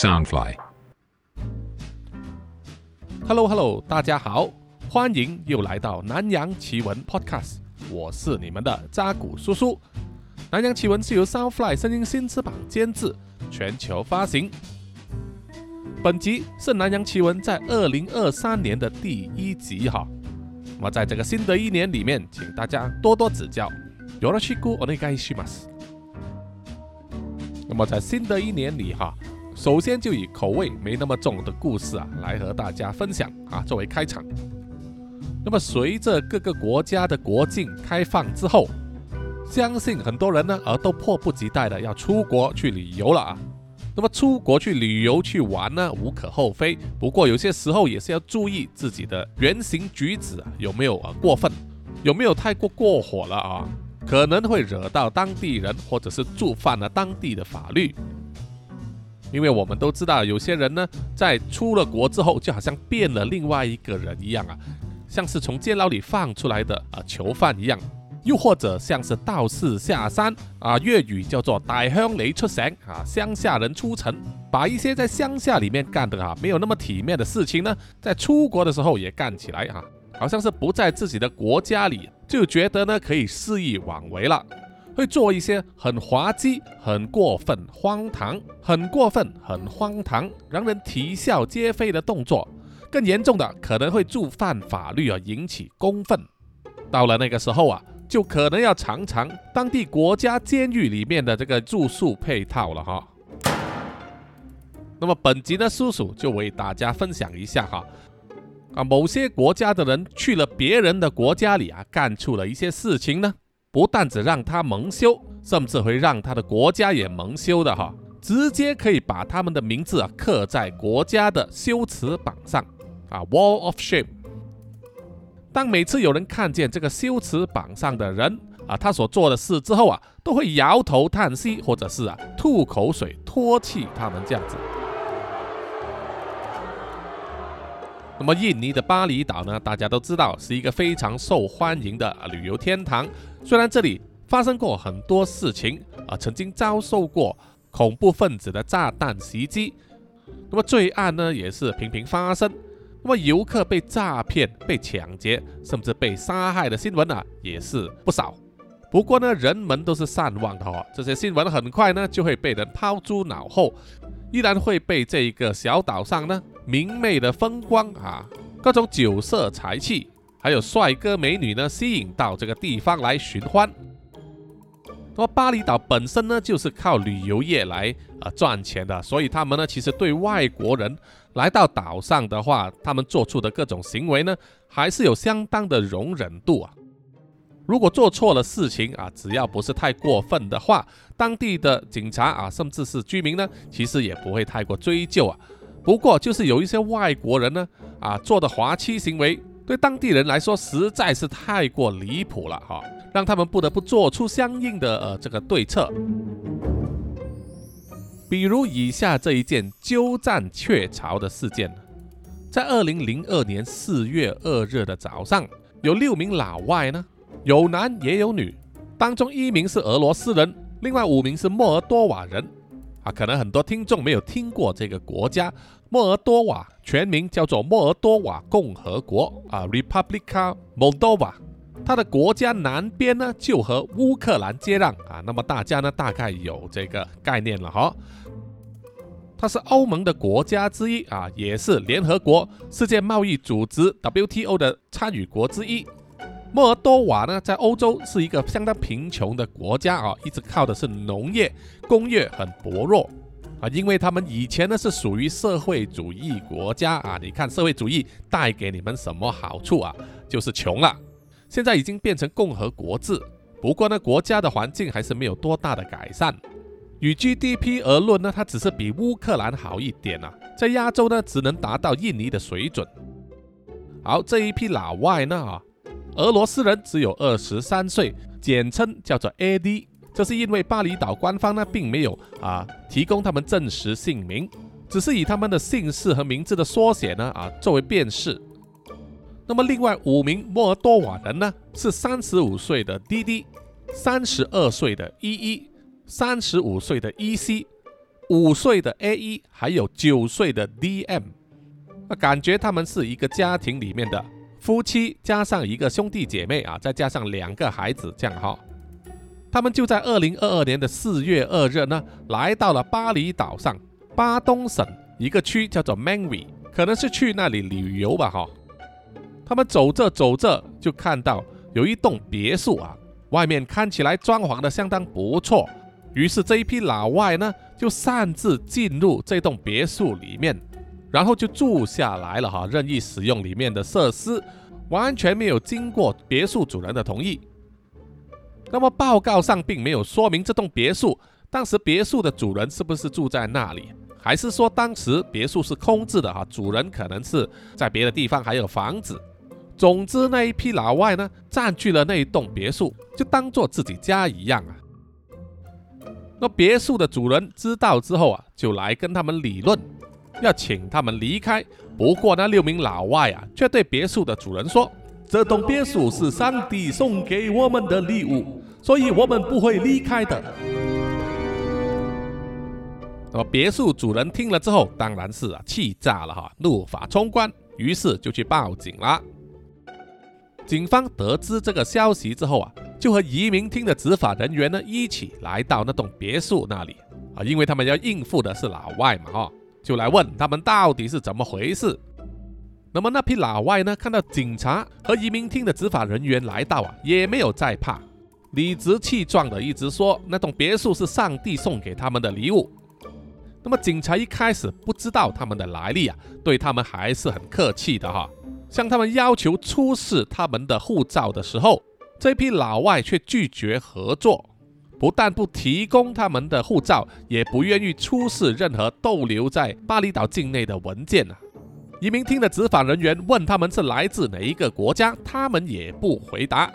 Soundfly。 Hello Hello，大家好，欢迎又来到南洋奇闻 Podcast，我是你们的扎古叔叔。南洋奇闻是由 Soundfly 声音新翅膀监制，全球发行。本集是南洋奇闻在二零二三年的第一集哈。那么在这个新的一年里面，请大家多多指教。よろしくお願いします。那么在新的一年里哈， 首先就以口味没那么重的故事啊，来和大家分享啊，作为开场。那么随着各个国家的国境开放之后，相信很多人呢，呃，都迫不及待的要出国去旅游了啊。那么出国去旅游去玩呢，无可厚非。不过有些时候也是要注意自己的言行举止啊，有没有啊过分，有没有太过过火了啊？可能会惹到当地人，或者是触犯了当地的法律。因为我们都知道，有些人呢，在出了国之后，就好像变了另外一个人一样啊，像是从监牢里放出来的啊囚犯一样，又或者像是道士下山啊，粤语叫做大乡雷出城啊，乡下人出城，把一些在乡下里面干的啊没有那么体面的事情呢，在出国的时候也干起来啊，好像是不在自己的国家里，就觉得呢可以肆意妄为了。会做一些很滑稽、很过分、荒唐、很过分、很荒唐，让人啼笑皆非的动作。更严重的，可能会触犯法律而引起公愤。到了那个时候啊，就可能要尝尝当地国家监狱里面的这个住宿配套了哈。那么本集的，叔叔就为大家分享一下哈。啊，某些国家的人去了别人的国家里啊，干出了一些事情呢。不但只让他蒙羞，甚至会让他的国家也蒙羞的哈，直接可以把他们的名字啊刻在国家的羞耻榜上啊，Wall of Shame。当每次有人看见这个羞耻榜上的人啊，他所做的事之后啊，都会摇头叹息，或者是啊吐口水唾弃他们这样子。那么印尼的巴厘岛呢，大家都知道是一个非常受欢迎的旅游天堂。虽然这里发生过很多事情啊，曾经遭受过恐怖分子的炸弹袭击，那么罪案呢也是频频发生。那么游客被诈骗、被抢劫，甚至被杀害的新闻啊也是不少。不过呢，人们都是善忘的哦，这些新闻很快呢就会被人抛诸脑后，依然会被这一个小岛上呢明媚的风光啊，各种酒色财气。还有帅哥美女呢，吸引到这个地方来寻欢。那么巴厘岛本身呢，就是靠旅游业来啊赚钱的，所以他们呢，其实对外国人来到岛上的话，他们做出的各种行为呢，还是有相当的容忍度啊。如果做错了事情啊，只要不是太过分的话，当地的警察啊，甚至是居民呢，其实也不会太过追究啊。不过就是有一些外国人呢，啊做的滑稽行为。对当地人来说实在是太过离谱了哈，让他们不得不做出相应的呃这个对策。比如以下这一件鸠占鹊巢的事件，在二零零二年四月二日的早上，有六名老外呢，有男也有女，当中一名是俄罗斯人，另外五名是莫尔多瓦人。啊，可能很多听众没有听过这个国家，莫尔多瓦全名叫做莫尔多瓦共和国啊，Republica Moldova。它的国家南边呢就和乌克兰接壤啊，那么大家呢大概有这个概念了哈。它是欧盟的国家之一啊，也是联合国世界贸易组织 WTO 的参与国之一。莫尔多瓦呢，在欧洲是一个相当贫穷的国家啊，一直靠的是农业，工业很薄弱啊，因为他们以前呢是属于社会主义国家啊，你看社会主义带给你们什么好处啊？就是穷了。现在已经变成共和国制，不过呢，国家的环境还是没有多大的改善。与 GDP 而论呢，它只是比乌克兰好一点啊，在亚洲呢，只能达到印尼的水准。好，这一批老外呢啊。俄罗斯人只有二十三岁，简称叫做 AD，这是因为巴厘岛官方呢并没有啊提供他们真实姓名，只是以他们的姓氏和名字的缩写呢啊作为辨识。那么另外五名摩尔多瓦人呢是三十五岁的 DD，三十二岁的 EE，三十五岁的 EC，五岁的 AE，，还有九岁的 DM，那感觉他们是一个家庭里面的夫妻，加上一个兄弟姐妹啊，再加上两个孩子这样哈。他们就在二零二二年的四月二日呢，来到了巴厘岛上巴东省一个区叫做 Manvi，可能是去那里旅游吧哈。他们走着走着就看到有一栋别墅啊，外面看起来装潢的相当不错。于是这一批老外呢，就擅自进入这栋别墅里面，然后就住下来了哈，任意使用里面的设施，完全没有经过别墅主人的同意。那么报告上并没有说明这栋别墅当时别墅的主人是不是住在那里，还是说当时别墅是空置的哈，主人可能是在别的地方还有房子。总之那一批老外呢，占据了那一栋别墅，就当做自己家一样啊。那别墅的主人知道之后啊，就来跟他们理论，要请他们离开。不过那六名老外啊，却对别墅的主人说：“这栋别墅是上帝送给我们的礼物，所以我们不会离开的。”那么别墅主人听了之后，当然是啊气炸了哈，怒发冲冠，于是就去报警了。警方得知这个消息之后啊。就和移民厅的执法人员呢一起来到那栋别墅那里啊，因为他们要应付的是老外嘛哈，就来问他们到底是怎么回事。那么那批老外呢，看到警察和移民厅的执法人员来到啊，也没有再怕，理直气壮的一直说那栋别墅是上帝送给他们的礼物。那么警察一开始不知道他们的来历啊，对他们还是很客气的哈，向他们要求出示他们的护照的时候。这批老外却拒绝合作，不但不提供他们的护照，也不愿意出示任何逗留在巴厘岛境内的文件啊！移民厅的执法人员问他们是来自哪一个国家，他们也不回答。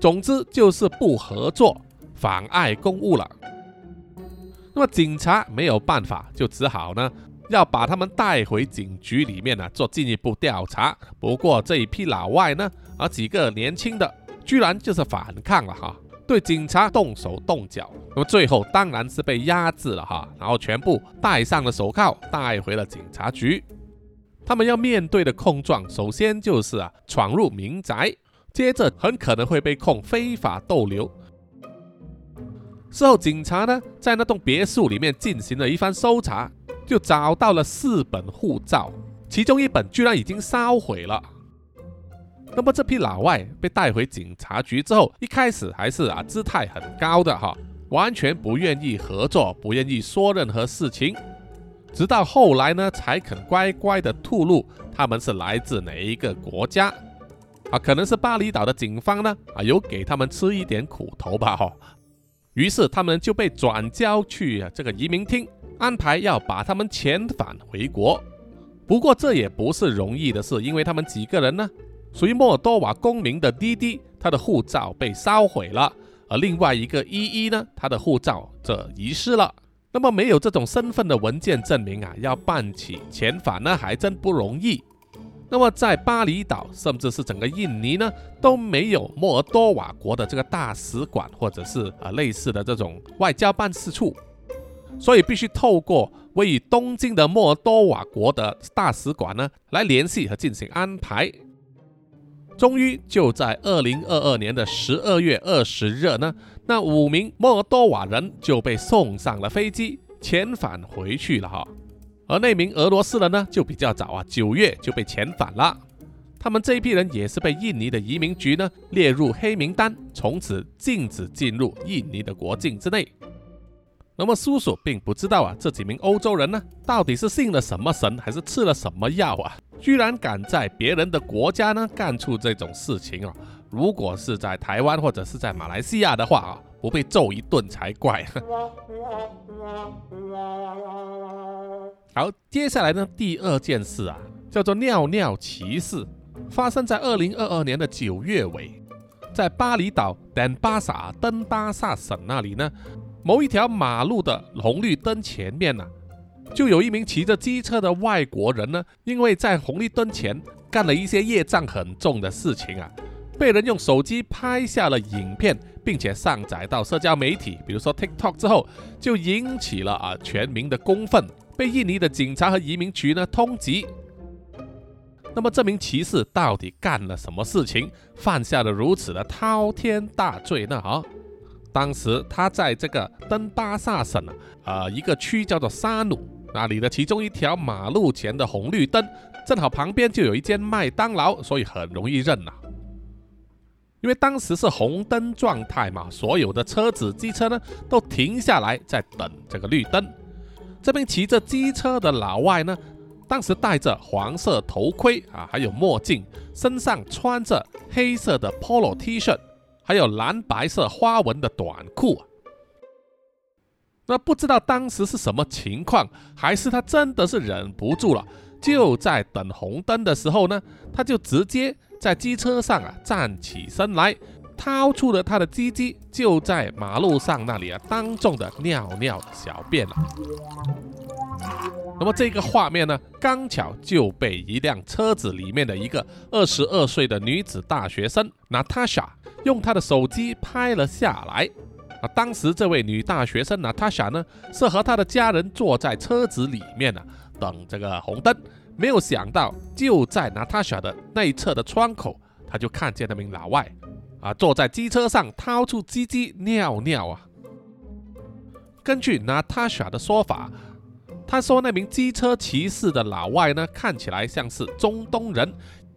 总之就是不合作，妨碍公务了。那么警察没有办法，就只好呢要把他们带回警局里面呢做进一步调查。不过这一批老外呢，而几个年轻的。居然就是反抗了哈，对警察动手动脚，那么最后当然是被压制了哈，然后全部戴上了手铐，带回了警察局。他们要面对的控状，首先就是啊闯入民宅，接着很可能会被控非法逗留。事后警察呢在那栋别墅里面进行了一番搜查，就找到了四本护照，其中一本居然已经烧毁了。那么这批老外被带回警察局之后，一开始还是啊姿态很高的哈，完全不愿意合作，不愿意说任何事情，直到后来呢，才肯乖乖的吐露他们是来自哪一个国家啊，可能是巴厘岛的警方呢啊有给他们吃一点苦头吧哈，于是他们就被转交去这个移民厅，安排要把他们遣返回国。不过这也不是容易的事，因为他们几个人呢。属于莫尔多瓦公民的滴滴，他的护照被烧毁了；而另外一个依依呢，他的护照则遗失了。那么没有这种身份的文件证明啊，要办起遣返呢，还真不容易。那么在巴厘岛，甚至是整个印尼呢，都没有莫尔多瓦国的这个大使馆，或者是啊类似的这种外交办事处，所以必须透过位于东京的莫尔多瓦国的大使馆呢，来联系和进行安排。终于就在二零二二年的十二月二十日呢，那五名莫尔多瓦人就被送上了飞机，遣返回去了哈。而那名俄罗斯人呢，就比较早啊，九月就被遣返了。他们这一批人也是被印尼的移民局呢列入黑名单，从此禁止进入印尼的国境之内。那么叔叔并不知道啊，这几名欧洲人呢，到底是信了什么神，还是吃了什么药啊？居然敢在别人的国家呢干出这种事情啊！如果是在台湾或者是在马来西亚的话啊，不被揍一顿才怪。好，接下来呢，第二件事啊，叫做尿尿骑士，发生在二零二二年的九月尾，在巴厘岛丹巴萨登巴萨省那里呢，某一条马路的红绿灯前面呢。就有一名骑着机车的外国人呢，因为在红绿灯前干了一些业障很重的事情啊，被人用手机拍下了影片，并且上载到社交媒体，比如说 TikTok 之后，就引起了啊全民的公愤，被印尼的警察和移民局呢通缉。那么这名骑士到底干了什么事情，犯下了如此的滔天大罪呢？啊，当时他在这个登巴萨省啊，呃一个区叫做沙努那里的其中一条马路前的红绿灯，正好旁边就有一间麦当劳，所以很容易认呐。因为当时是红灯状态嘛，所有的车子、机车呢都停下来在等这个绿灯。这边骑着机车的老外呢。当时戴着黄色头盔啊，还有墨镜，身上穿着黑色的 polo T 恤，还有蓝白色花纹的短裤啊。那不知道当时是什么情况，还是他真的是忍不住了，就在等红灯的时候呢，他就直接在机车上啊站起身来，掏出了他的鸡鸡，就在马路上那里啊当众的尿尿小便了。那么这个画面呢，刚巧就被一辆车子里面的一个二十二岁的女子大学生 Natasha 用她的手机拍了下来。啊，当时这位女大学生 Natasha 呢，是和她的家人坐在车子里面呢，等这个红灯。没有想到，就在 Natasha 的内侧的窗口，她就看见那名老外啊，坐在机车上掏出鸡鸡尿尿啊。根据 Natasha 的说法。他说：“那名机车骑士的老外呢，看起来像是中东人，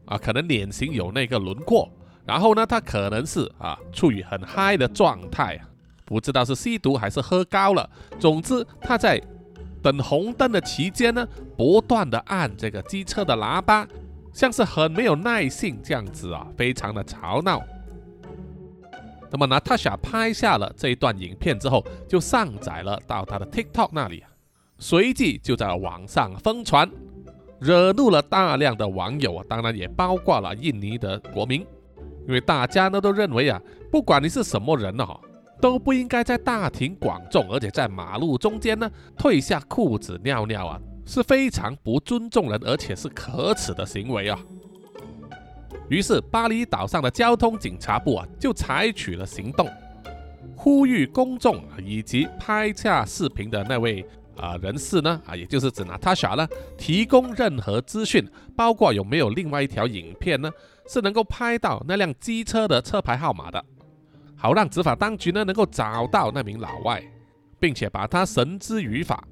啊，可能脸型有那个轮廓。然后呢，他可能是啊，处于很嗨的状态，不知道是吸毒还是喝高了。总之，他在等红灯的期间呢，不断的按这个机车的喇叭，像是很没有耐性这样子啊，非常的吵闹。那么，娜塔莎拍下了这一段影片之后，就上载了到他的 TikTok 那里。”随即就在网上疯传，惹怒了大量的网友啊，当然也包括了印尼的国民，因为大家呢都认为啊，不管你是什么人呢，都不应该在大庭广众，而且在马路中间呢褪下裤子尿尿啊，是非常不尊重人，而且是可耻的行为啊。于是巴厘岛上的交通警察部啊就采取了行动，呼吁公众以及拍下视频的那位。啊，人士呢？啊，也就是指娜塔莎呢，提供任何资讯，包括有没有另外一条影片呢，是能够拍到那辆机车的车牌号码的，好让执法当局呢能够找到那名老外，并且把他绳之于法。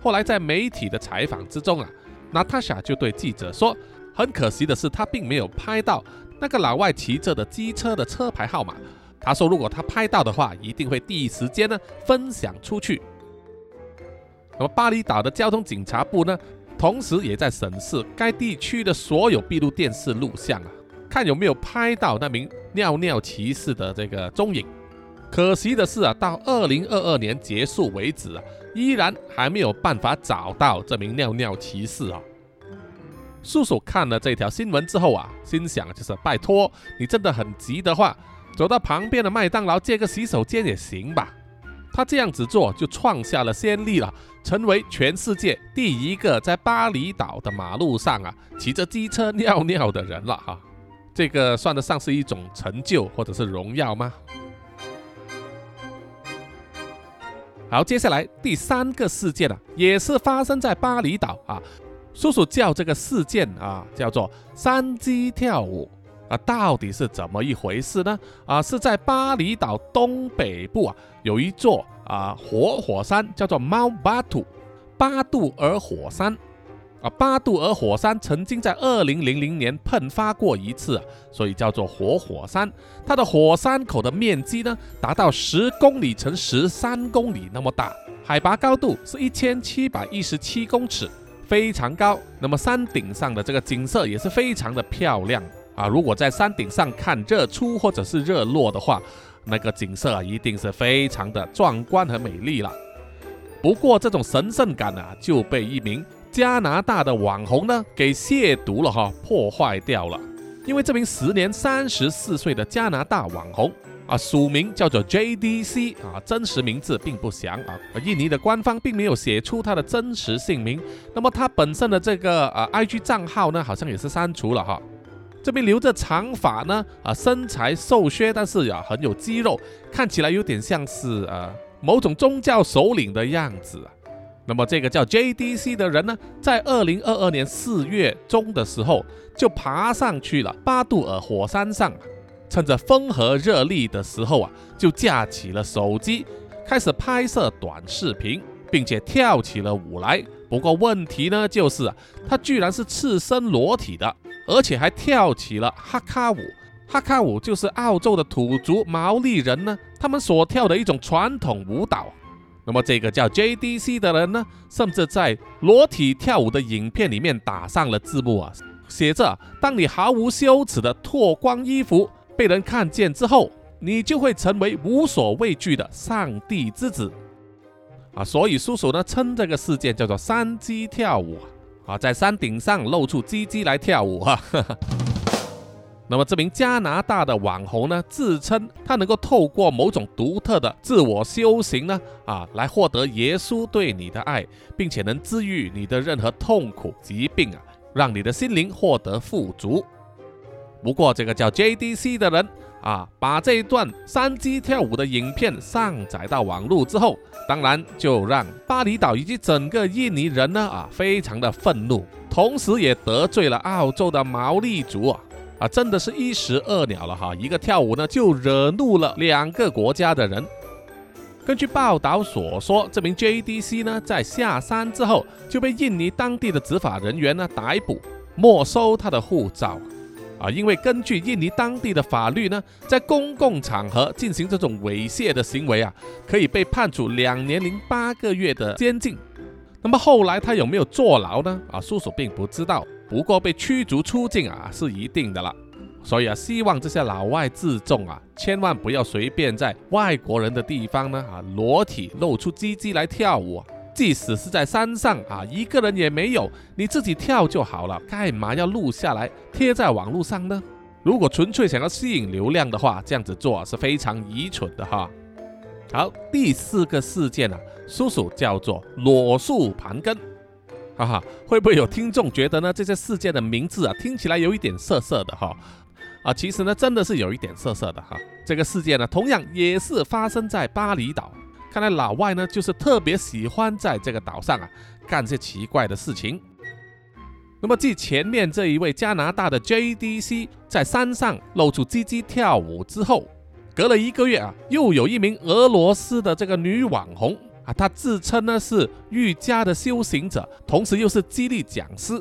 后来在媒体的采访之中啊，娜塔莎就对记者说，很可惜的是，他并没有拍到那个老外骑着的机车的车牌号码。他说，如果他拍到的话，一定会第一时间呢分享出去。那么巴厘岛的交通警察部呢，同时也在审视该地区的所有闭路电视录像啊，看有没有拍到那名尿尿骑士的这个踪影。可惜的是啊，到二零二二年结束为止啊，依然还没有办法找到这名尿尿骑士啊。叔叔看了这条新闻之后啊，心想就是拜托你真的很急的话，走到旁边的麦当劳借个洗手间也行吧。他这样子做就创下了先例了，成为全世界第一个在巴厘岛的马路上啊骑着机车尿尿的人了哈。这个算得上是一种成就或者是荣耀吗？好，接下来第三个事件啊，也是发生在巴厘岛啊。叔叔叫这个事件啊叫做山鸡跳舞。啊，到底是怎么一回事呢？啊，是在巴厘岛东北部啊，有一座啊活火山，叫做猫巴土巴杜尔火山。啊，巴杜尔火山曾经在二零零零年喷发过一次，所以叫做活火山。它的火山口的面积呢，达到十公里乘十三公里那么大，海拔高度是一千七百一十七公尺，非常高。那么山顶上的这个景色也是非常的漂亮。啊，如果在山顶上看日出或者是日落的话，那个景色啊，一定是非常的壮观和美丽了。不过这种神圣感啊，就被一名加拿大的网红呢给亵渎了哈，破坏掉了。因为这名时年三十四岁的加拿大网红啊，署名叫做 JDC 啊，真实名字并不详啊，印尼的官方并没有写出他的真实姓名。那么他本身的这个呃 IG 账号呢，好像也是删除了哈。这边留着长发呢，啊，身材瘦削，但是呀很有肌肉，看起来有点像是呃某种宗教首领的样子。那么这个叫 JDC 的人呢，在二零二二年四月中的时候，就爬上去了巴杜尔火山上，趁着风和日丽的时候啊，就架起了手机，开始拍摄短视频，并且跳起了舞来。不过问题呢，就是啊，他居然是赤身裸体的。而且还跳起了哈卡舞，哈卡舞就是澳洲的土族毛利人呢，他们所跳的一种传统舞蹈。那么这个叫 JDC 的人呢，甚至在裸体跳舞的影片里面打上了字幕啊，写着：当你毫无羞耻的脱光衣服被人看见之后，你就会成为无所畏惧的上帝之子。啊，所以叔叔呢称这个事件叫做山鸡跳舞。啊，在山顶上露出鸡鸡来跳舞哈。那么这名加拿大的网红呢，自称他能够透过某种独特的自我修行呢，啊，来获得耶稣对你的爱，并且能治愈你的任何痛苦疾病啊，让你的心灵获得富足。不过这个叫 JDC 的人。啊，把这一段山鸡跳舞的影片上载到网络之后，当然就让巴厘岛以及整个印尼人呢啊非常的愤怒，同时也得罪了澳洲的毛利族啊啊，真的是一石二鸟了哈！一个跳舞呢就惹怒了两个国家的人。根据报道所说，这名 JDC 呢在下山之后就被印尼当地的执法人员呢逮捕，没收他的护照。啊，因为根据印尼当地的法律呢，在公共场合进行这种猥亵的行为啊，可以被判处两年零八个月的监禁。那么后来他有没有坐牢呢？啊，叔叔并不知道。不过被驱逐出境啊，是一定的了。所以啊，希望这些老外自重啊，千万不要随便在外国人的地方呢啊，裸体露出鸡鸡来跳舞。即使是在山上啊，一个人也没有，你自己跳就好了，干嘛要录下来贴在网络上呢？如果纯粹想要吸引流量的话，这样子做是非常愚蠢的哈。好，第四个事件啊，叔叔叫做裸树盘根，哈哈，会不会有听众觉得呢？这些事件的名字啊，听起来有一点涩涩的哈？啊，其实呢，真的是有一点涩涩的哈。这个事件呢，同样也是发生在巴厘岛。看来老外呢，就是特别喜欢在这个岛上啊干些奇怪的事情。那么，继前面这一位加拿大的 JDC 在山上露出鸡鸡跳舞之后，隔了一个月啊，又有一名俄罗斯的这个女网红啊，她自称呢是瑜伽的修行者，同时又是激励讲师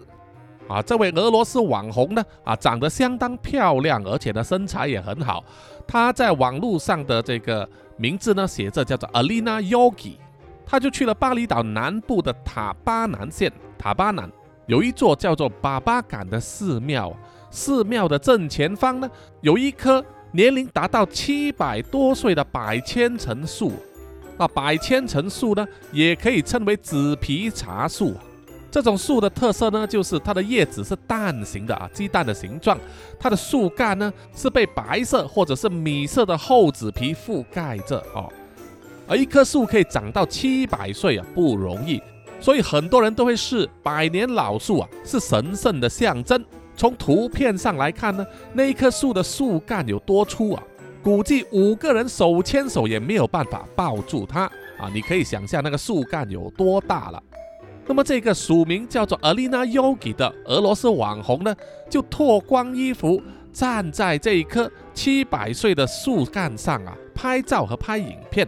啊。这位俄罗斯网红呢啊，长得相当漂亮，而且呢身材也很好。她在网络上的这个。名字呢写着叫做 Alina Yogi，他就去了巴厘岛南部的塔巴南县。塔巴南有一座叫做巴巴港的寺庙，寺庙的正前方呢有一棵年龄达到七百多岁的百千层树。那百千层树呢也可以称为紫皮茶树。这种树的特色呢，就是它的叶子是蛋形的啊，鸡蛋的形状。它的树干呢是被白色或者是米色的厚纸皮覆盖着哦。而一棵树可以长到七百岁啊，不容易。所以很多人都会视百年老树啊是神圣的象征。从图片上来看呢，那一棵树的树干有多粗啊？估计五个人手牵手也没有办法抱住它啊！你可以想象那个树干有多大了。那么这个署名叫做 Alina Yogi 的俄罗斯网红呢，就脱光衣服站在这一棵七百岁的树干上啊，拍照和拍影片，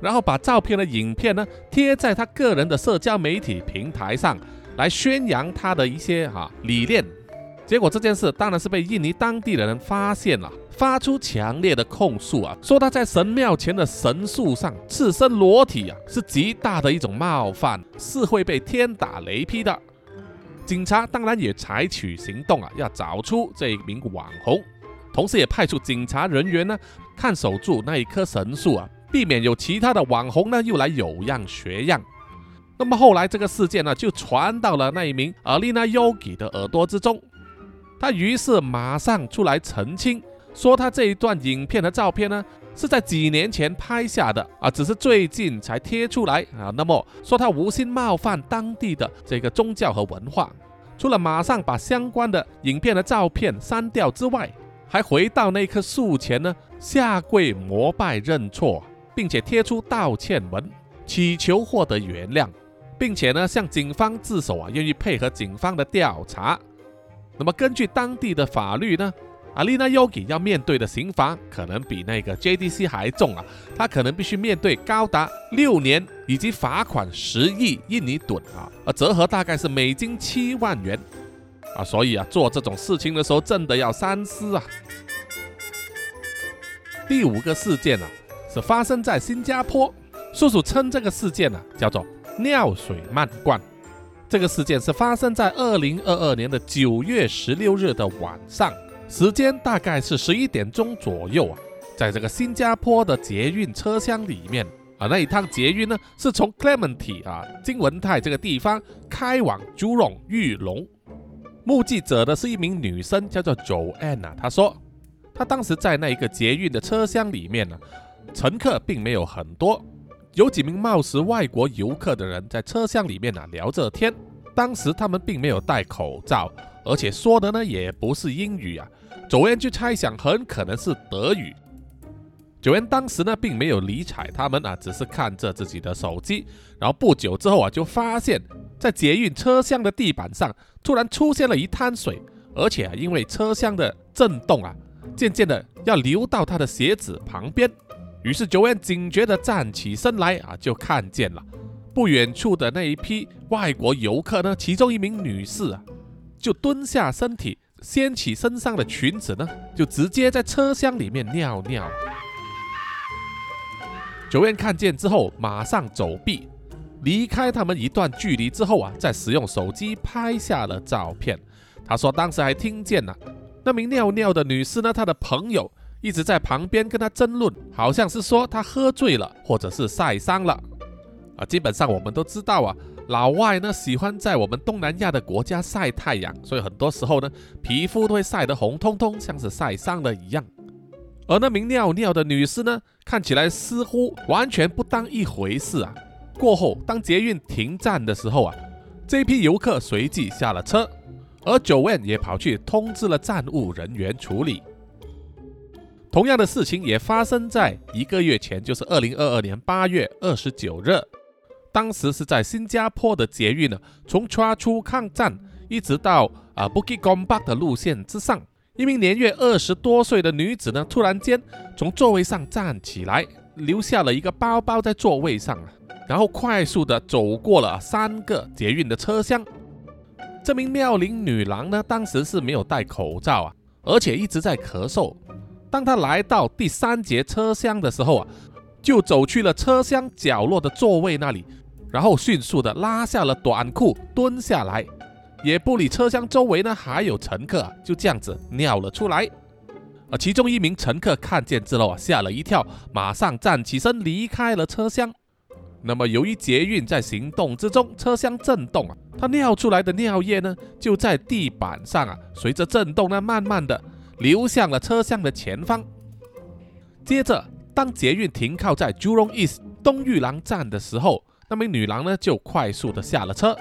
然后把照片的影片呢贴在他个人的社交媒体平台上，来宣扬他的一些哈理念。结果这件事当然是被印尼当地的人发现了。发出强烈的控诉啊，说他在神庙前的神树上赤身裸体啊，是极大的一种冒犯，是会被天打雷劈的。警察当然也采取行动啊，要找出这一名网红，同时也派出警察人员呢，看守住那一棵神树啊，避免有其他的网红呢又来有样学样。那么后来这个事件呢，就传到了那一名阿丽娜 Yogi 的耳朵之中，他于是马上出来澄清。说他这一段影片的照片呢，是在几年前拍下的啊，只是最近才贴出来啊。那么说他无心冒犯当地的这个宗教和文化，除了马上把相关的影片的照片删掉之外，还回到那棵树前呢，下跪膜拜认错，并且贴出道歉文，祈求获得原谅，并且呢向警方自首啊，愿意配合警方的调查。那么根据当地的法律呢？阿丽娜 Yogi 要面对的刑罚可能比那个 JDC 还重啊，他可能必须面对高达六年以及罚款十亿印尼盾啊，而折合大概是美金七万元啊，所以啊，做这种事情的时候真的要三思啊。第五个事件呢，是发生在新加坡，叔叔称这个事件呢叫做尿水漫灌。这个事件是发生在二零二二年的九月十六日的晚上。时间大概是十一点钟左右啊，在这个新加坡的捷运车厢里面啊，那一趟捷运呢是从 Clementi 啊金文泰这个地方开往 Jurong 玉龙。目击者的是一名女生，叫做 Joanne 啊。她说，她当时在那一个捷运的车厢里面呢，乘客并没有很多，有几名貌似外国游客的人在车厢里面呢聊着天。当时他们并没有戴口罩。而且说的呢也不是英语啊，九恩就猜想很可能是德语。九恩当时呢并没有理睬他们啊，只是看着自己的手机。然后不久之后啊，就发现，在捷运车厢的地板上突然出现了一滩水，而且啊因为车厢的震动啊，渐渐的要流到他的鞋子旁边。于是九恩警觉的站起身来啊，就看见了不远处的那一批外国游客呢，其中一名女士啊。就蹲下身体，掀起身上的裙子呢，就直接在车厢里面尿尿。九燕看见之后，马上走避，离开他们一段距离之后啊，再使用手机拍下了照片。他说，当时还听见了那名尿尿的女士呢，她的朋友一直在旁边跟她争论，好像是说她喝醉了，或者是晒伤了。啊，基本上我们都知道啊。老外呢喜欢在我们东南亚的国家晒太阳，所以很多时候呢皮肤都会晒得红彤彤，像是晒伤了一样。而那名尿尿的女士呢，看起来似乎完全不当一回事啊。过后，当捷运停站的时候啊，这批游客随即下了车，而九 n 也跑去通知了站务人员处理。同样的事情也发生在一个月前，就是二零二二年八月二十九日。当时是在新加坡的捷运呢，从 Chua Chu Kang 站一直到啊 Bukit Gombak 的路线之上，一名年约二十多岁的女子呢，突然间从座位上站起来，留下了一个包包在座位上啊，然后快速的走过了三个捷运的车厢。这名妙龄女郎呢，当时是没有戴口罩啊，而且一直在咳嗽。当他来到第三节车厢的时候啊，就走去了车厢角落的座位那里。然后迅速的拉下了短裤，蹲下来，也不理车厢周围呢还有乘客，就这样子尿了出来。而其中一名乘客看见之后啊，吓了一跳，马上站起身离开了车厢。那么由于捷运在行动之中，车厢震动啊，他尿出来的尿液呢就在地板上啊，随着震动呢慢慢的流向了车厢的前方。接着，当捷运停靠在 Jurong East 东玉廊站的时候。那名女郎呢，就快速的下了车，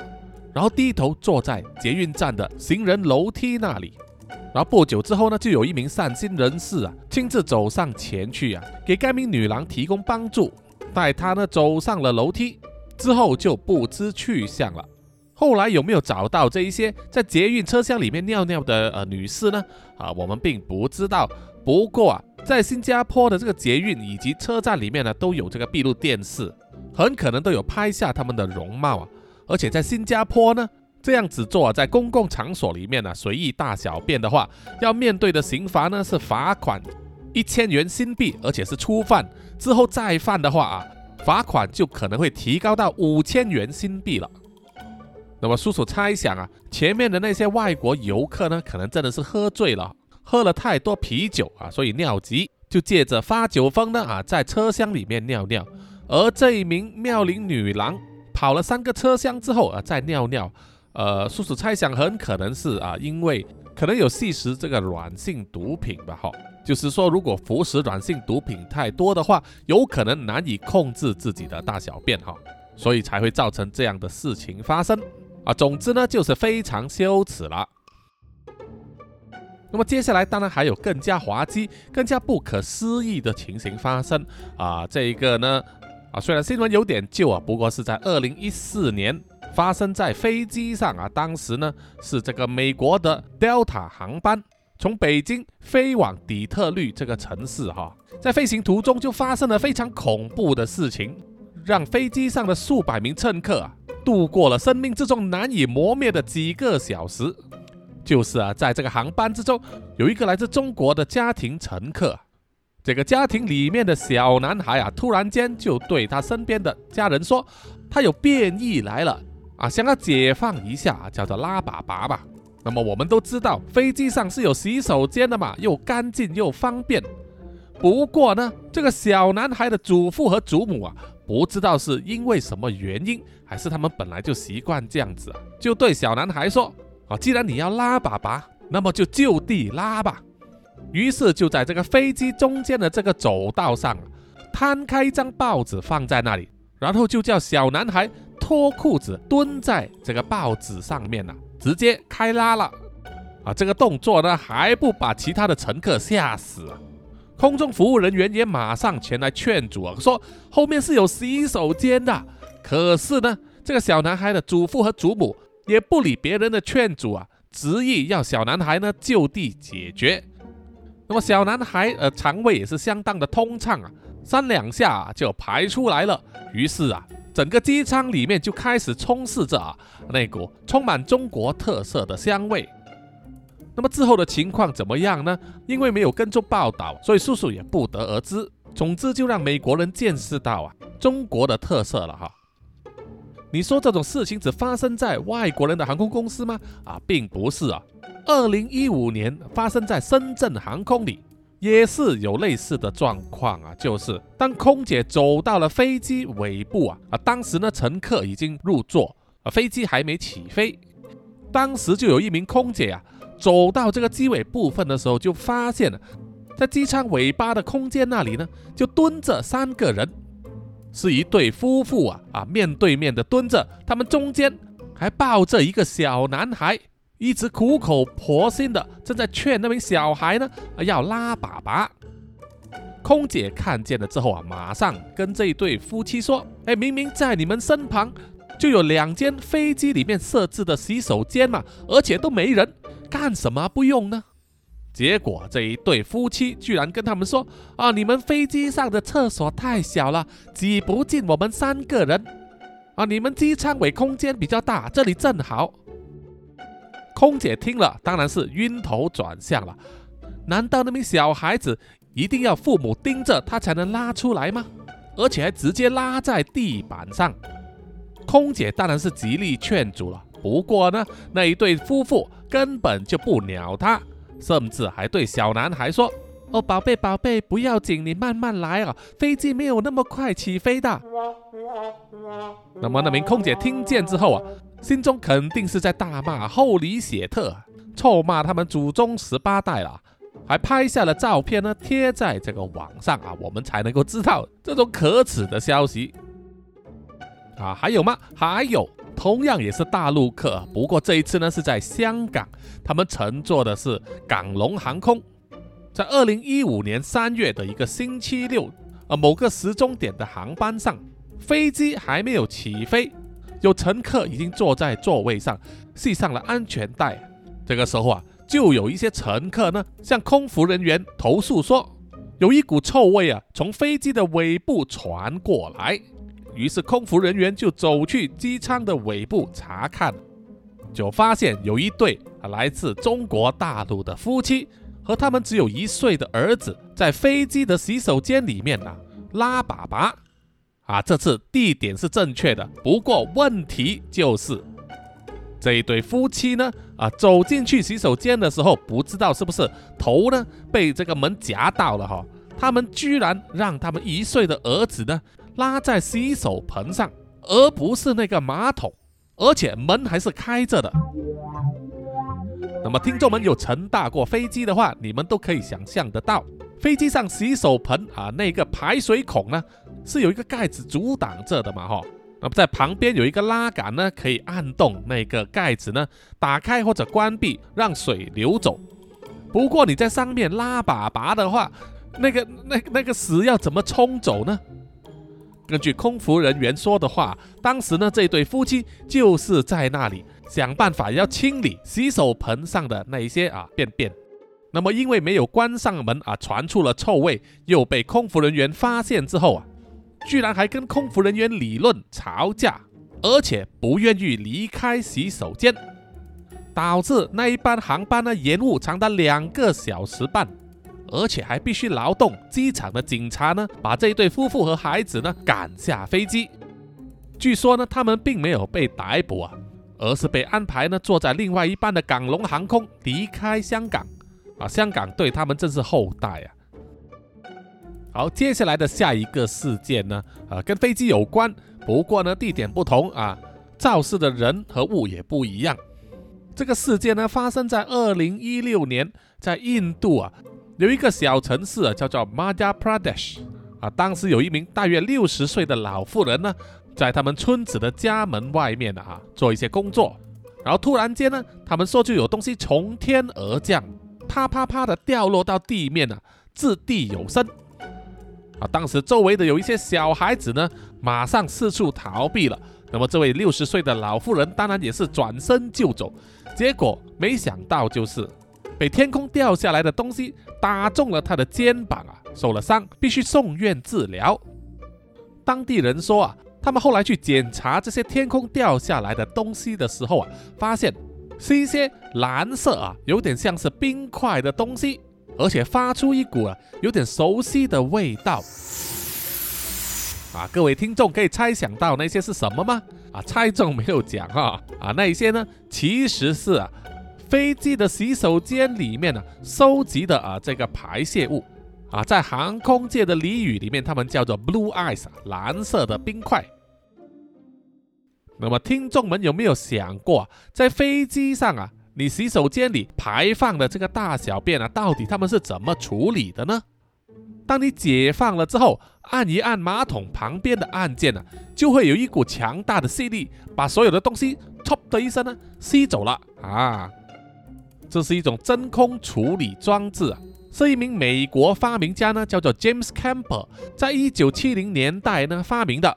然后低头坐在捷运站的行人楼梯那里。然后不久之后呢，就有一名善心人士啊，亲自走上前去啊，给该名女郎提供帮助，带她呢走上了楼梯，之后就不知去向了。后来有没有找到这一些在捷运车厢里面尿尿的呃女士呢？啊，我们并不知道。不过啊，在新加坡的这个捷运以及车站里面呢，都有这个闭路电视。很可能都有拍下他们的容貌啊，而且在新加坡呢，这样子做在公共场所里面呢，随意大小便的话，要面对的刑罚呢是罚款一千元新币，而且是初犯，之后再犯的话啊，罚款就可能会提高到五千元新币了。那么叔叔猜想啊，前面的那些外国游客呢，可能真的是喝醉了，喝了太多啤酒啊，所以尿急，就借着发酒疯呢啊，在车厢里面尿尿。而这一名妙龄女郎跑了三个车厢之后啊，再尿尿，呃，叔叔猜想很可能是啊，因为可能有吸食这个软性毒品吧，哈，就是说如果服食软性毒品太多的话，有可能难以控制自己的大小便，哈，所以才会造成这样的事情发生。啊，总之呢，就是非常羞耻了。那么接下来当然还有更加滑稽、更加不可思议的情形发生啊！这一个呢，啊，虽然新闻有点旧啊，不过是在二零一四年发生在飞机上啊。当时呢是这个美国的 Delta 航班从北京飞往底特律这个城市哈，在飞行途中就发生了非常恐怖的事情，让飞机上的数百名乘客啊度过了生命之中难以磨灭的几个小时。就是啊，在这个航班之中，有一个来自中国的家庭乘客。这个家庭里面的小男孩啊，突然间就对他身边的家人说：“他有变异来了啊，想要解放一下，叫做拉粑粑吧。”那么我们都知道，飞机上是有洗手间的嘛，又干净又方便。不过呢，这个小男孩的祖父和祖母啊，不知道是因为什么原因，还是他们本来就习惯这样子啊，就对小男孩说。啊，既然你要拉粑粑，那么就就地拉吧。于是就在这个飞机中间的这个走道上，摊开一张报纸放在那里，然后就叫小男孩脱裤子蹲在这个报纸上面了，直接开拉了。啊，这个动作呢还不把其他的乘客吓死？空中服务人员也马上前来劝阻啊，说后面是有洗手间的。可是呢，这个小男孩的祖父和祖母。也不理别人的劝阻啊，执意要小男孩呢就地解决。那么小男孩呃肠胃也是相当的通畅啊，三两下就排出来了。于是啊，整个机舱里面就开始充斥着啊那股充满中国特色的香味。那么之后的情况怎么样呢？因为没有跟踪报道，所以叔叔也不得而知。总之就让美国人见识到啊中国的特色了哈。你说这种事情只发生在外国人的航空公司吗？啊，并不是啊。二零一五年发生在深圳航空里，也是有类似的状况啊。就是当空姐走到了飞机尾部啊，啊，当时呢乘客已经入座，啊，飞机还没起飞。当时就有一名空姐啊，走到这个机尾部分的时候，就发现了在机舱尾巴的空间那里呢，就蹲着三个人。是一对夫妇啊啊，面对面的蹲着，他们中间还抱着一个小男孩，一直苦口婆心的正在劝那名小孩呢要拉粑粑。空姐看见了之后啊，马上跟这一对夫妻说：“哎，明明在你们身旁就有两间飞机里面设置的洗手间嘛，而且都没人，干什么不用呢？”结果这一对夫妻居然跟他们说：“啊，你们飞机上的厕所太小了，挤不进我们三个人。啊，你们机舱尾空间比较大，这里正好。”空姐听了当然是晕头转向了。难道那名小孩子一定要父母盯着他才能拉出来吗？而且还直接拉在地板上？空姐当然是极力劝阻了。不过呢，那一对夫妇根本就不鸟他。甚至还对小男孩说：“哦，宝贝，宝贝，不要紧，你慢慢来啊，飞机没有那么快起飞的。”那么那名空姐听见之后啊，心中肯定是在大骂厚里写特，臭骂他们祖宗十八代了，还拍下了照片呢，贴在这个网上啊，我们才能够知道这种可耻的消息啊。还有吗？还有。同样也是大陆客，不过这一次呢是在香港，他们乘坐的是港龙航空，在二零一五年三月的一个星期六，呃某个时钟点的航班上，飞机还没有起飞，有乘客已经坐在座位上系上了安全带，这个时候啊，就有一些乘客呢向空服人员投诉说，有一股臭味啊从飞机的尾部传过来。于是空服人员就走去机舱的尾部查看，就发现有一对来自中国大陆的夫妻和他们只有一岁的儿子在飞机的洗手间里面呢拉粑粑。啊，这次地点是正确的，不过问题就是这一对夫妻呢啊走进去洗手间的时候，不知道是不是头呢被这个门夹到了哈，他们居然让他们一岁的儿子呢。拉在洗手盆上，而不是那个马桶，而且门还是开着的。那么，听众们有乘搭过飞机的话，你们都可以想象得到，飞机上洗手盆啊，那个排水孔呢，是有一个盖子阻挡着的嘛，哈。那么在旁边有一个拉杆呢，可以按动那个盖子呢，打开或者关闭，让水流走。不过你在上面拉粑粑的话，那个那那个屎要怎么冲走呢？根据空服人员说的话，当时呢这对夫妻就是在那里想办法要清理洗手盆上的那一些啊便便。那么因为没有关上门啊，传出了臭味，又被空服人员发现之后啊，居然还跟空服人员理论吵架，而且不愿意离开洗手间。导致那一班航班呢延误长达两个小时半，而且还必须劳动机场的警察呢把这一对夫妇和孩子呢赶下飞机。据说呢他们并没有被逮捕啊，而是被安排呢坐在另外一班的港龙航空离开香港啊。香港对他们真是厚待啊。好，接下来的下一个事件呢啊跟飞机有关，不过呢地点不同啊，肇事的人和物也不一样。这个事件呢，发生在二零一六年，在印度啊，有一个小城市啊，叫做 Madhya Pradesh 啊。当时有一名大约六十岁的老妇人呢，在他们村子的家门外面啊，做一些工作。然后突然间呢，他们说就有东西从天而降，啪啪啪的掉落到地面啊，掷地有声啊。当时周围的有一些小孩子呢，马上四处逃避了。那么这位六十岁的老妇人当然也是转身就走。结果没想到，就是被天空掉下来的东西打中了他的肩膀啊，受了伤，必须送院治疗。当地人说啊，他们后来去检查这些天空掉下来的东西的时候啊，发现是一些蓝色啊，有点像是冰块的东西，而且发出一股啊有点熟悉的味道。啊，各位听众可以猜想到那些是什么吗？啊，猜中没有讲哈啊，那一些呢，其实是啊，飞机的洗手间里面呢收集的啊这个排泄物啊，在航空界的俚语里面，他们叫做 blue ice，蓝色的冰块。那么听众们有没有想过，在飞机上啊，你洗手间里排放的这个大小便啊，到底他们是怎么处理的呢？当你解放了之后，按一按马桶旁边的按键呢，就会有一股强大的吸力，把所有的东西“唰”的一声呢吸走了啊！这是一种真空处理装置啊，是一名美国发明家呢，叫做 James Campbell，在一九七零年代呢发明的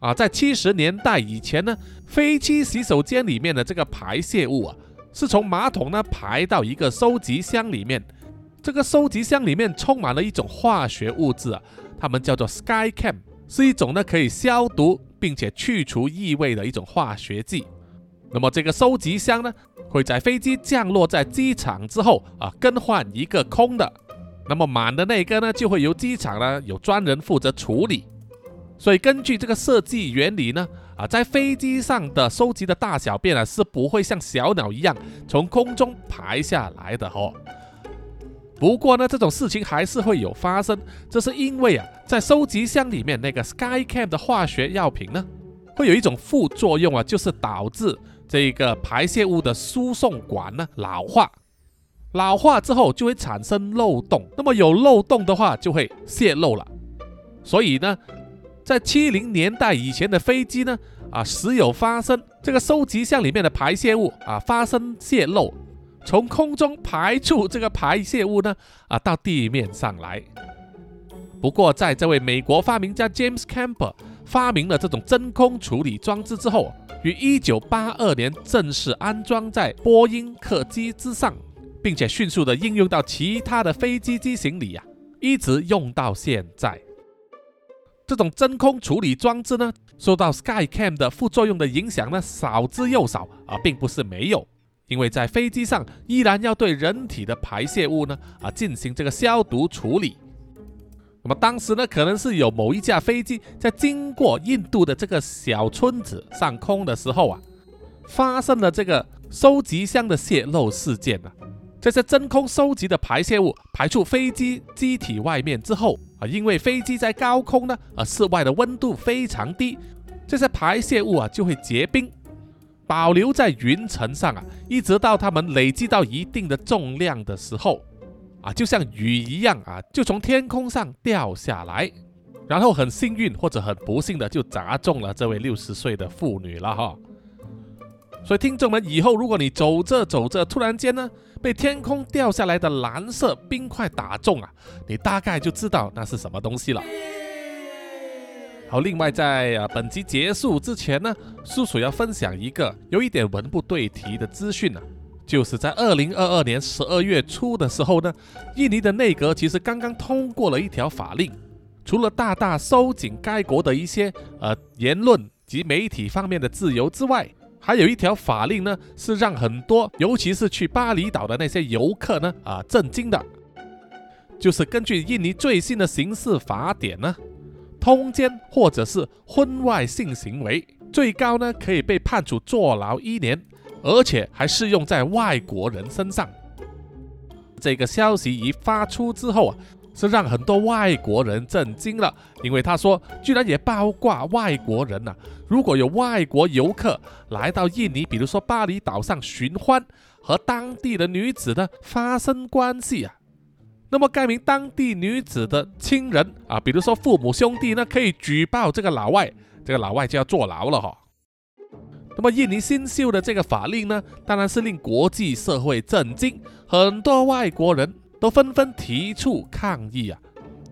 啊。在七十年代以前呢，飞机洗手间里面的这个排泄物啊，是从马桶呢排到一个收集箱里面。这个收集箱里面充满了一种化学物质啊，它们叫做 SkyCam，是一种呢可以消毒并且去除异味的一种化学剂。那么这个收集箱呢，会在飞机降落在机场之后啊，更换一个空的，那么满的那个呢，就会由机场呢有专人负责处理。所以根据这个设计原理呢，啊，在飞机上的收集的大小便啊，是不会像小鸟一样从空中排下来的哦。不过呢，这种事情还是会有发生，这是因为啊，在收集箱里面那个 SkyCam 的化学药品呢，会有一种副作用啊，就是导致这个排泄物的输送管呢老化，老化之后就会产生漏洞，那么有漏洞的话就会泄漏了。所以呢，在七零年代以前的飞机呢，啊，时有发生这个收集箱里面的排泄物啊发生泄漏。从空中排出这个排泄物呢，啊，到地面上来。不过，在这位美国发明家 James Campbell 发明了这种真空处理装置之后，于1982年正式安装在波音客机之上，并且迅速的应用到其他的飞机机型里呀，一直用到现在。这种真空处理装置呢，受到 SkyCam 的副作用的影响呢，少之又少啊，并不是没有。因为在飞机上依然要对人体的排泄物呢啊进行这个消毒处理。那么当时呢，可能是有某一架飞机在经过印度的这个小村子上空的时候啊，发生了这个收集箱的泄漏事件呢。这些真空收集的排泄物排出飞机机体外面之后啊，因为飞机在高空呢，啊室外的温度非常低，这些排泄物啊就会结冰。保留在云层上啊，一直到它们累积到一定的重量的时候，啊，就像雨一样啊，就从天空上掉下来。然后很幸运或者很不幸的就砸中了这位六十岁的妇女了哈。所以听众们，以后如果你走着走着，突然间呢被天空掉下来的蓝色冰块打中啊，你大概就知道那是什么东西了。好，另外在啊本集结束之前呢，叔叔要分享一个有一点文不对题的资讯呢，就是在二零二二年十二月初的时候呢，印尼的内阁其实刚刚通过了一条法令，除了大大收紧该国的一些呃言论及媒体方面的自由之外，还有一条法令呢，是让很多尤其是去巴厘岛的那些游客呢啊震惊的，就是根据印尼最新的刑事法典呢。通奸或者是婚外性行为，最高呢可以被判处坐牢一年，而且还适用在外国人身上。这个消息一发出之后啊，是让很多外国人震惊了，因为他说居然也包括外国人呐。如果有外国游客来到印尼，比如说巴厘岛上寻欢，和当地的女子呢发生关系啊。那么该名当地女子的亲人啊，比如说父母兄弟呢，可以举报这个老外，这个老外就要坐牢了哈。那么印尼新修的这个法令呢，当然是令国际社会震惊，很多外国人都纷纷提出抗议啊。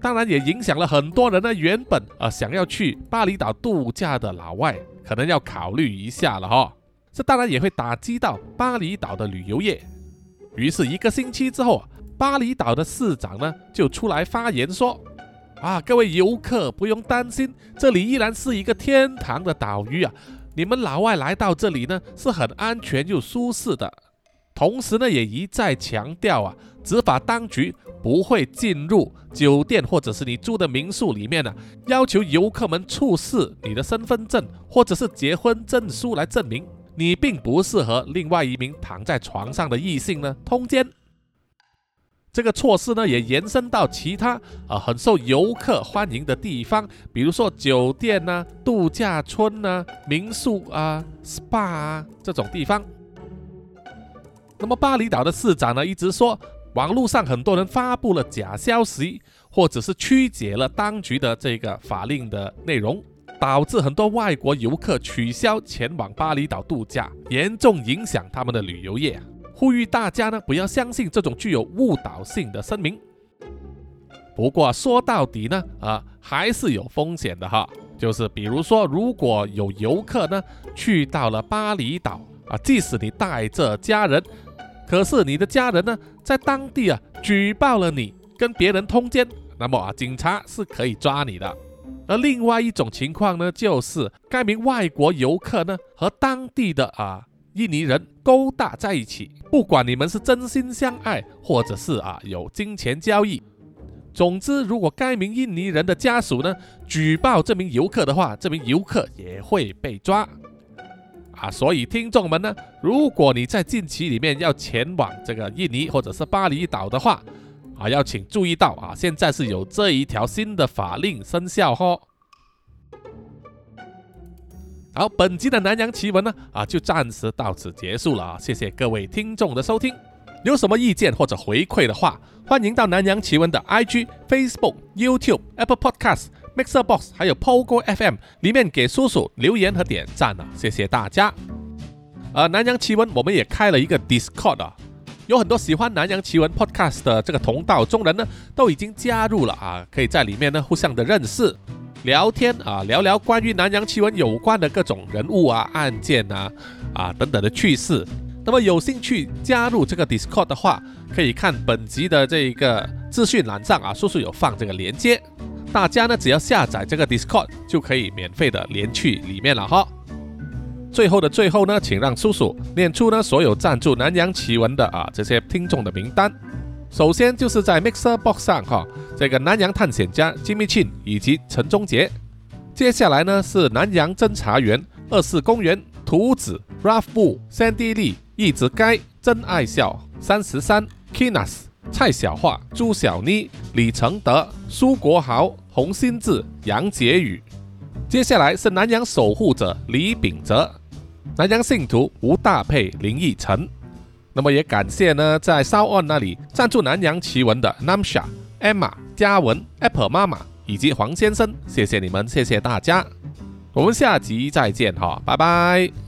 当然也影响了很多人呢，原本啊想要去巴厘岛度假的老外，可能要考虑一下了哈。这当然也会打击到巴厘岛的旅游业。于是一个星期之后啊。巴厘岛的市长呢，就出来发言说：“啊，各位游客不用担心，这里依然是一个天堂的岛屿啊！你们老外来到这里呢，是很安全又舒适的。同时呢，也一再强调啊，执法当局不会进入酒店或者是你住的民宿里面呢，要求游客们出示你的身份证或者是结婚证书来证明你并不是和另外一名躺在床上的异性呢通奸。”这个措施呢，也延伸到其他啊很受游客欢迎的地方，比如说酒店呐、度假村呐、民宿啊、SPA 啊这种地方。那么巴厘岛的市长呢，一直说网络上很多人发布了假消息，或者是曲解了当局的这个法令的内容，导致很多外国游客取消前往巴厘岛度假，严重影响他们的旅游业。呼吁大家呢不要相信这种具有误导性的声明。不过说到底呢，啊还是有风险的哈。就是比如说，如果有游客呢去到了巴厘岛啊，即使你带着家人，可是你的家人呢在当地啊举报了你跟别人通奸，那么啊警察是可以抓你的。而另外一种情况呢，就是该名外国游客呢和当地的啊。印尼人勾搭在一起，不管你们是真心相爱，或者是啊有金钱交易，总之，如果该名印尼人的家属呢举报这名游客的话，这名游客也会被抓啊。所以听众们呢，如果你在近期里面要前往这个印尼或者是巴厘岛的话，啊，要请注意到啊，现在是有这一条新的法令生效哦。好，本集的南洋奇闻呢，啊，就暂时到此结束了啊！谢谢各位听众的收听，有什么意见或者回馈的话，欢迎到南洋奇闻的 IG、Facebook、YouTube、Apple Podcasts、Mixer Box 还有 Pogo FM 里面给叔叔留言和点赞啊！谢谢大家。呃，南洋奇闻我们也开了一个 Discord 啊，有很多喜欢南洋奇闻 Podcast 的这个同道中人呢，都已经加入了啊，可以在里面呢互相的认识。聊天啊，聊聊关于南洋奇闻有关的各种人物啊、案件啊、啊等等的趣事。那么有兴趣加入这个 Discord 的话，可以看本集的这个资讯栏上啊，叔叔有放这个连接。大家呢只要下载这个 Discord 就可以免费的连去里面了哈。最后的最后呢，请让叔叔念出呢所有赞助南洋奇闻的啊这些听众的名单。首先就是在 Mixer Box 上哈，这个南洋探险家 Jimmy Chin 以及陈忠杰。接下来呢是南洋侦查员二四公园图子 Ralph Wu Sandy Lee 一直该真爱笑三十三 Kinas 蔡小桦朱小妮李承德苏国豪洪新志杨杰宇。接下来是南洋守护者李秉哲，南洋信徒吴大佩林奕晨。那么也感谢呢，在烧案那里赞助南洋奇闻的 Namsha、Emma、嘉文、Apple 妈妈、以及黄先生，谢谢你们，谢谢大家，我们下集再见哈，拜拜。